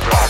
back.